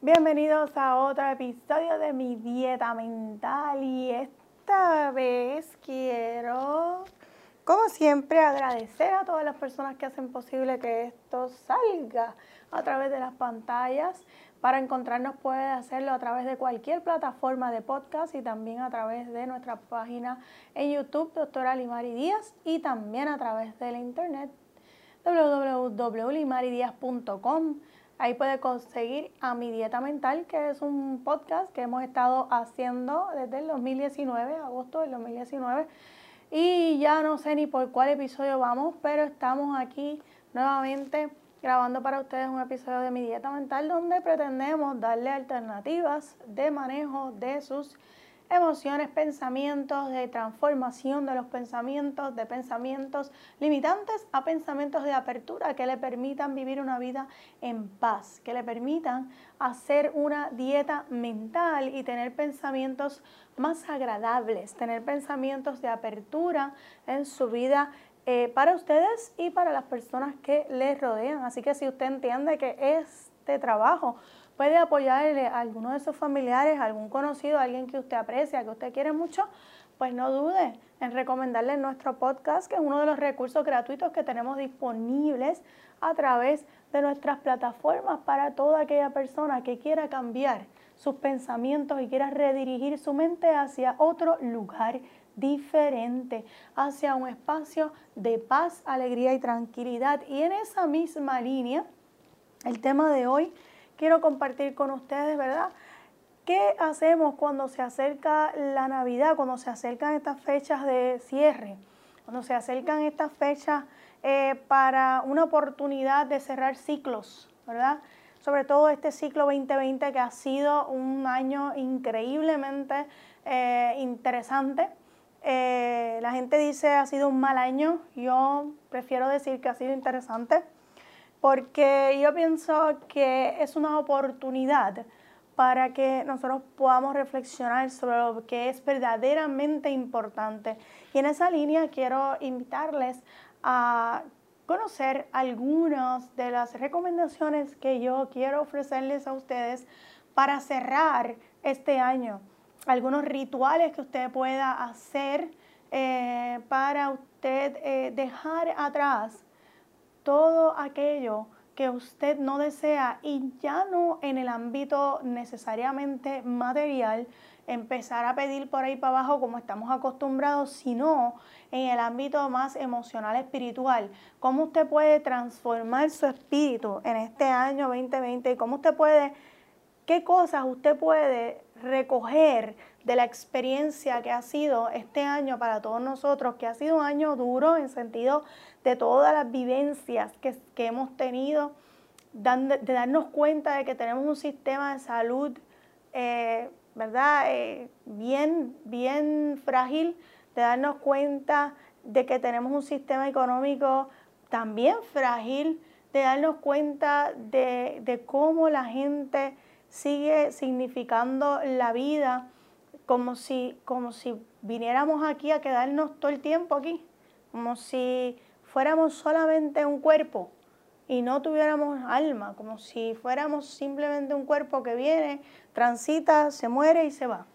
Bienvenidos a otro episodio de mi dieta mental y esta vez quiero, como siempre, agradecer a todas las personas que hacen posible que esto salga a través de las pantallas. Para encontrarnos puede hacerlo a través de cualquier plataforma de podcast y también a través de nuestra página en YouTube, doctora Limari Díaz, y también a través de la internet www.limaridiaz.com. Ahí puede conseguir a Mi Dieta Mental, que es un podcast que hemos estado haciendo desde el 2019, agosto del 2019. Y ya no sé ni por cuál episodio vamos, pero estamos aquí nuevamente grabando para ustedes un episodio de Mi Dieta Mental donde pretendemos darle alternativas de manejo de sus emociones, pensamientos, de transformación de los pensamientos, de pensamientos limitantes a pensamientos de apertura que le permitan vivir una vida en paz, que le permitan hacer una dieta mental y tener pensamientos más agradables, tener pensamientos de apertura en su vida eh, para ustedes y para las personas que les rodean. Así que si usted entiende que este trabajo puede apoyarle a alguno de sus familiares, a algún conocido, a alguien que usted aprecia, que usted quiere mucho, pues no dude en recomendarle nuestro podcast, que es uno de los recursos gratuitos que tenemos disponibles a través de nuestras plataformas para toda aquella persona que quiera cambiar sus pensamientos y quiera redirigir su mente hacia otro lugar diferente, hacia un espacio de paz, alegría y tranquilidad. Y en esa misma línea, el tema de hoy quiero compartir con ustedes, ¿verdad? ¿Qué hacemos cuando se acerca la Navidad, cuando se acercan estas fechas de cierre, cuando se acercan estas fechas eh, para una oportunidad de cerrar ciclos, ¿verdad? Sobre todo este ciclo 2020 que ha sido un año increíblemente eh, interesante. Eh, la gente dice ha sido un mal año, yo prefiero decir que ha sido interesante porque yo pienso que es una oportunidad para que nosotros podamos reflexionar sobre lo que es verdaderamente importante. Y en esa línea quiero invitarles a conocer algunas de las recomendaciones que yo quiero ofrecerles a ustedes para cerrar este año. Algunos rituales que usted pueda hacer eh, para usted eh, dejar atrás todo aquello que usted no desea y ya no en el ámbito necesariamente material, empezar a pedir por ahí para abajo como estamos acostumbrados, sino en el ámbito más emocional, espiritual. ¿Cómo usted puede transformar su espíritu en este año 2020 y cómo usted puede, qué cosas usted puede recoger de la experiencia que ha sido este año para todos nosotros, que ha sido un año duro en sentido de todas las vivencias que, hemos tenido, de darnos cuenta de que tenemos un sistema de salud, eh, ¿verdad? Eh, bien, bien frágil, de darnos cuenta de que tenemos un sistema económico también frágil, de darnos cuenta de, de cómo la gente sigue significando la vida como si, como si viniéramos aquí a quedarnos todo el tiempo aquí, como si fuéramos solamente un cuerpo y no tuviéramos alma, como si fuéramos simplemente un cuerpo que viene, transita, se muere y se va.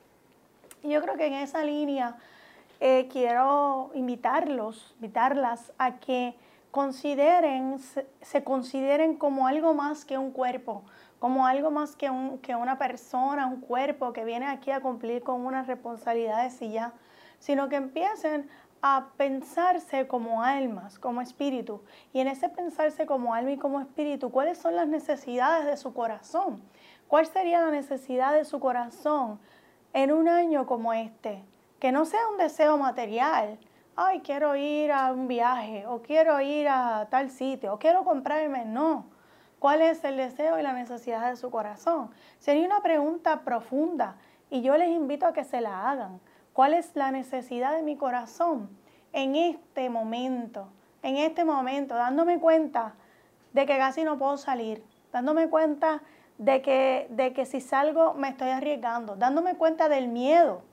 Y yo creo que en esa línea eh, quiero invitarlos, invitarlas a que consideren, se consideren como algo más que un cuerpo, como algo más que, un, que una persona, un cuerpo que viene aquí a cumplir con unas responsabilidades y ya, sino que empiecen a pensarse como almas, como espíritu. Y en ese pensarse como alma y como espíritu, ¿cuáles son las necesidades de su corazón? ¿Cuál sería la necesidad de su corazón en un año como este? Que no sea un deseo material. Ay, quiero ir a un viaje, o quiero ir a tal sitio, o quiero comprarme. No ¿Cuál es el deseo y la necesidad de su corazón? Sería una pregunta profunda y yo les invito a que se la hagan. ¿Cuál es la necesidad de mi corazón en este momento? En este momento, dándome cuenta de que casi no puedo salir, dándome cuenta de que, de que si salgo me estoy arriesgando, dándome cuenta del miedo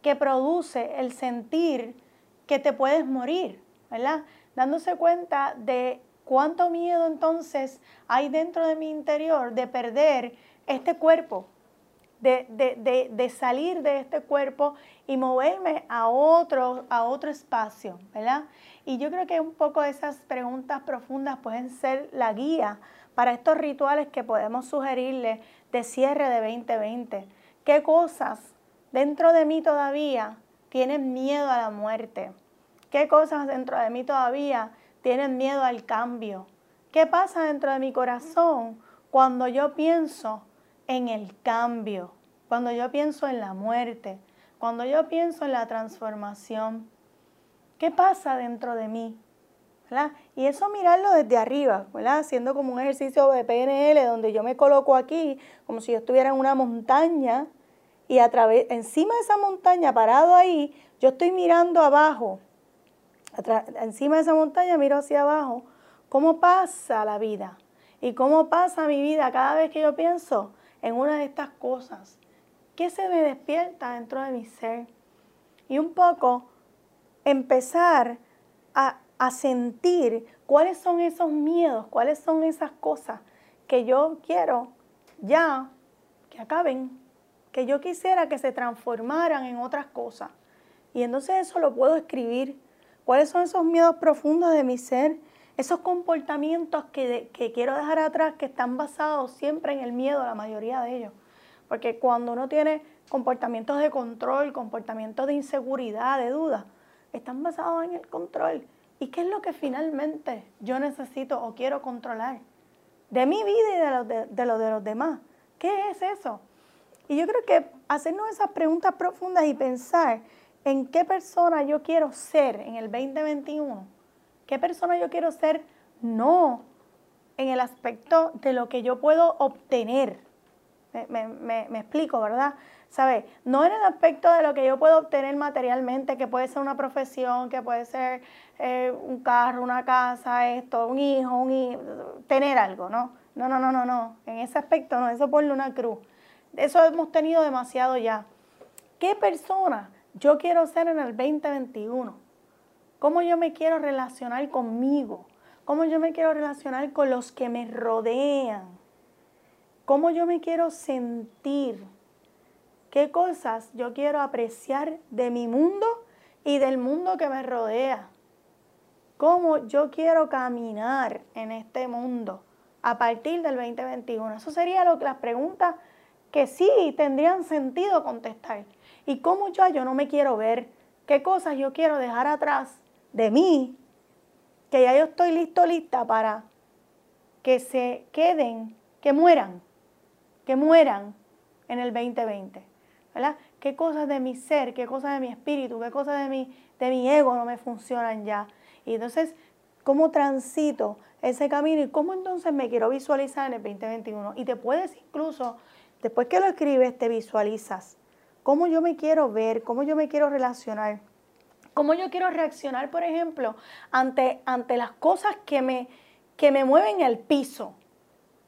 que produce el sentir que te puedes morir, ¿verdad? Dándose cuenta de cuánto miedo entonces hay dentro de mi interior de perder este cuerpo, de, salir de este cuerpo y moverme a otro, a otro espacio, ¿verdad? Y yo creo que un poco esas preguntas profundas pueden ser la guía para estos rituales que podemos sugerirle de cierre de 2020. ¿Qué cosas dentro de mí todavía tienen miedo a la muerte? ¿Qué cosas dentro de mí todavía tienen miedo al cambio? ¿Qué pasa dentro de mi corazón cuando yo pienso en el cambio, cuando yo pienso en la muerte, cuando yo pienso en la transformación? ¿Qué pasa dentro de mí? Y eso mirarlo desde arriba, ¿verdad? Haciendo como un ejercicio de PNL donde yo me coloco aquí como si yo estuviera en una montaña y a través, encima de esa montaña, parado ahí, yo estoy mirando abajo, encima de esa montaña miro hacia abajo, cómo pasa la vida y cómo pasa mi vida cada vez que yo pienso en una de estas cosas. ¿Qué se me despierta dentro de mi ser? Y un poco empezar a, a sentir cuáles son esos miedos, cuáles son esas cosas que yo quiero ya que acaben, que yo quisiera que se transformaran en otras cosas. Y entonces eso lo puedo escribir. ¿Cuáles son esos miedos profundos de mi ser? Esos comportamientos que, que quiero dejar atrás, que están basados siempre en el miedo, la mayoría de ellos. Porque cuando uno tiene comportamientos de control, comportamientos de inseguridad, de duda, están basados en el control. ¿Y qué es lo que finalmente yo necesito o quiero controlar? De mi vida y de lo de, de, los demás. ¿Qué es eso? Y yo creo que hacernos esas preguntas profundas y pensar en qué persona yo quiero ser en el 2021, qué persona yo quiero ser, no en el aspecto de lo que yo puedo obtener. Me, explico, ¿verdad? ¿Sabes? No en el aspecto de lo que yo puedo obtener materialmente, que puede ser una profesión, que puede ser eh, un carro, una casa, esto, un hijo, tener algo, ¿no? No, no, no, no, no. En ese aspecto no, eso ponle una cruz. Eso hemos tenido demasiado ya. ¿Qué persona yo quiero ser en el 2021? ¿Cómo yo me quiero relacionar conmigo? ¿Cómo yo me quiero relacionar con los que me rodean? ¿Cómo yo me quiero sentir? ¿Qué cosas yo quiero apreciar de mi mundo y del mundo que me rodea? ¿Cómo yo quiero caminar en este mundo a partir del 2021? Eso sería lo que las preguntas que sí tendrían sentido contestar. ¿Y cómo yo, yo no me quiero ver? ¿Qué cosas yo quiero dejar atrás de mí? Que ya yo estoy listo, lista para que se queden, que mueran, que mueran en el 2020. ¿Verdad? ¿Qué cosas de mi ser, qué cosas de mi espíritu, qué cosas de mi, de mi ego no me funcionan ya? Y entonces, ¿cómo transito ese camino y cómo entonces me quiero visualizar en el 2021? Y te puedes incluso Después que lo escribes, te visualizas. ¿Cómo yo me quiero ver? ¿Cómo yo me quiero relacionar? ¿Cómo yo quiero reaccionar, por ejemplo, ante, ante las cosas que me, que me mueven el piso?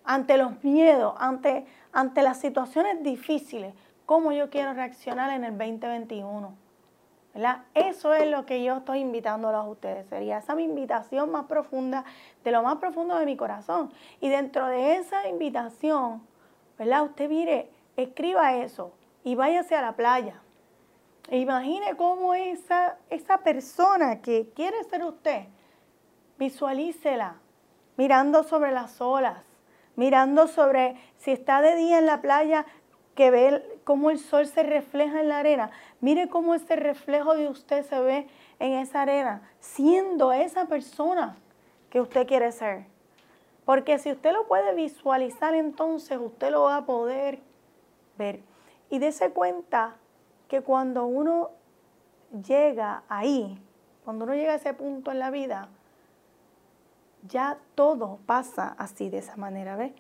Ante los miedos, ante, ante las situaciones difíciles. ¿Cómo yo quiero reaccionar en el 2021? ¿verdad? Eso es lo que yo estoy invitándolos a ustedes. Sería esa mi invitación más profunda, de lo más profundo de mi corazón. Y dentro de esa invitación, ¿verdad? Usted mire, escriba eso y váyase a la playa. E imagine cómo esa, esa persona que quiere ser usted, visualícela mirando sobre las olas, mirando sobre, si está de día en la playa, que ve cómo el sol se refleja en la arena. Mire cómo ese reflejo de usted se ve en esa arena, siendo esa persona que usted quiere ser. Porque si usted lo puede visualizar, entonces usted lo va a poder ver. Y dése cuenta que cuando uno llega ahí, cuando uno llega a ese punto en la vida, ya todo pasa así, de esa manera, ¿ves?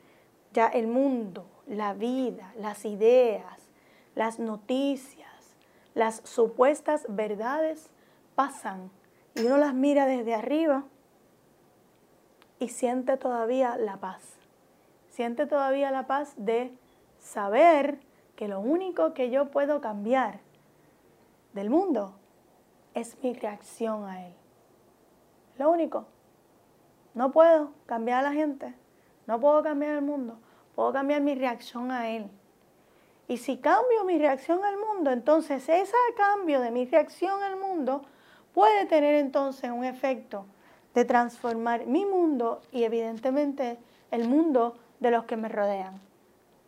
Ya el mundo, la vida, las ideas, las noticias, las supuestas verdades pasan y uno las mira desde arriba y siente todavía la paz. Siente todavía la paz de saber que lo único que yo puedo cambiar del mundo es mi reacción a Él. Lo único. No puedo cambiar a la gente, no puedo cambiar el mundo, puedo cambiar mi reacción a Él. Y si cambio mi reacción al mundo, entonces ese cambio de mi reacción al mundo puede tener entonces un efecto de transformar mi mundo y evidentemente el mundo de los que me rodean.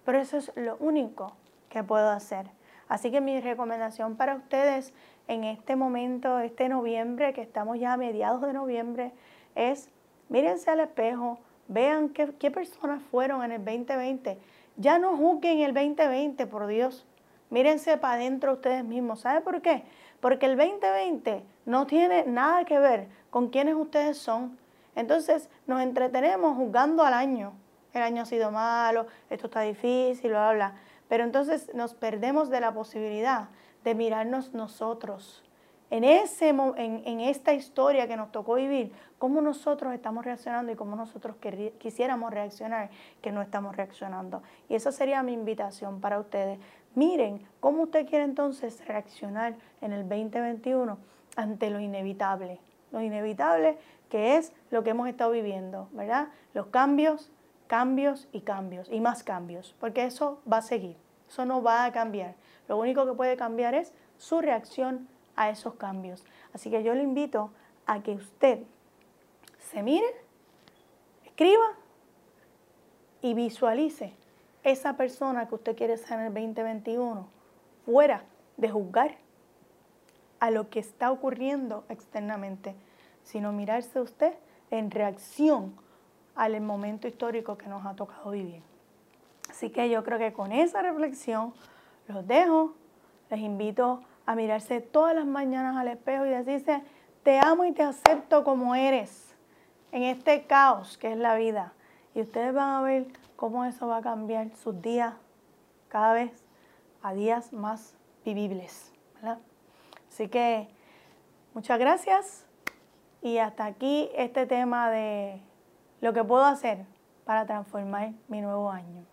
Pero eso es lo único que puedo hacer. Así que mi recomendación para ustedes en este momento, este noviembre, que estamos ya a mediados de noviembre, es mírense al espejo, vean qué, personas fueron en el 2020. Ya no juzguen el 2020, por Dios. Mírense para adentro ustedes mismos. ¿Sabe por qué? Porque el 2020 no tiene nada que ver con quiénes ustedes son. Entonces nos entretenemos juzgando al año. El año ha sido malo, esto está difícil, bla, bla, bla. Pero entonces nos perdemos de la posibilidad de mirarnos nosotros. En, ese, en, esta historia que nos tocó vivir, cómo nosotros estamos reaccionando y cómo nosotros quisiéramos reaccionar, que no estamos reaccionando. Y esa sería mi invitación para ustedes. Miren cómo usted quiere entonces reaccionar en el 2021 ante lo inevitable. Lo inevitable que es lo que hemos estado viviendo, ¿verdad? Los cambios, cambios y cambios y más cambios, porque eso va a seguir, eso no va a cambiar. Lo único que puede cambiar es su reacción a esos cambios. Así que yo le invito a que usted se mire, escriba y visualice esa persona que usted quiere ser en el 2021 fuera de juzgar a lo que está ocurriendo externamente, sino mirarse usted en reacción al momento histórico que nos ha tocado vivir. Así que yo creo que con esa reflexión los dejo, les invito a mirarse todas las mañanas al espejo y decirse, te amo y te acepto como eres en este caos que es la vida. Y ustedes van a ver cómo eso va a cambiar sus días cada vez a días más vivibles. Así que muchas gracias y hasta aquí este tema de lo que puedo hacer para transformar mi nuevo año.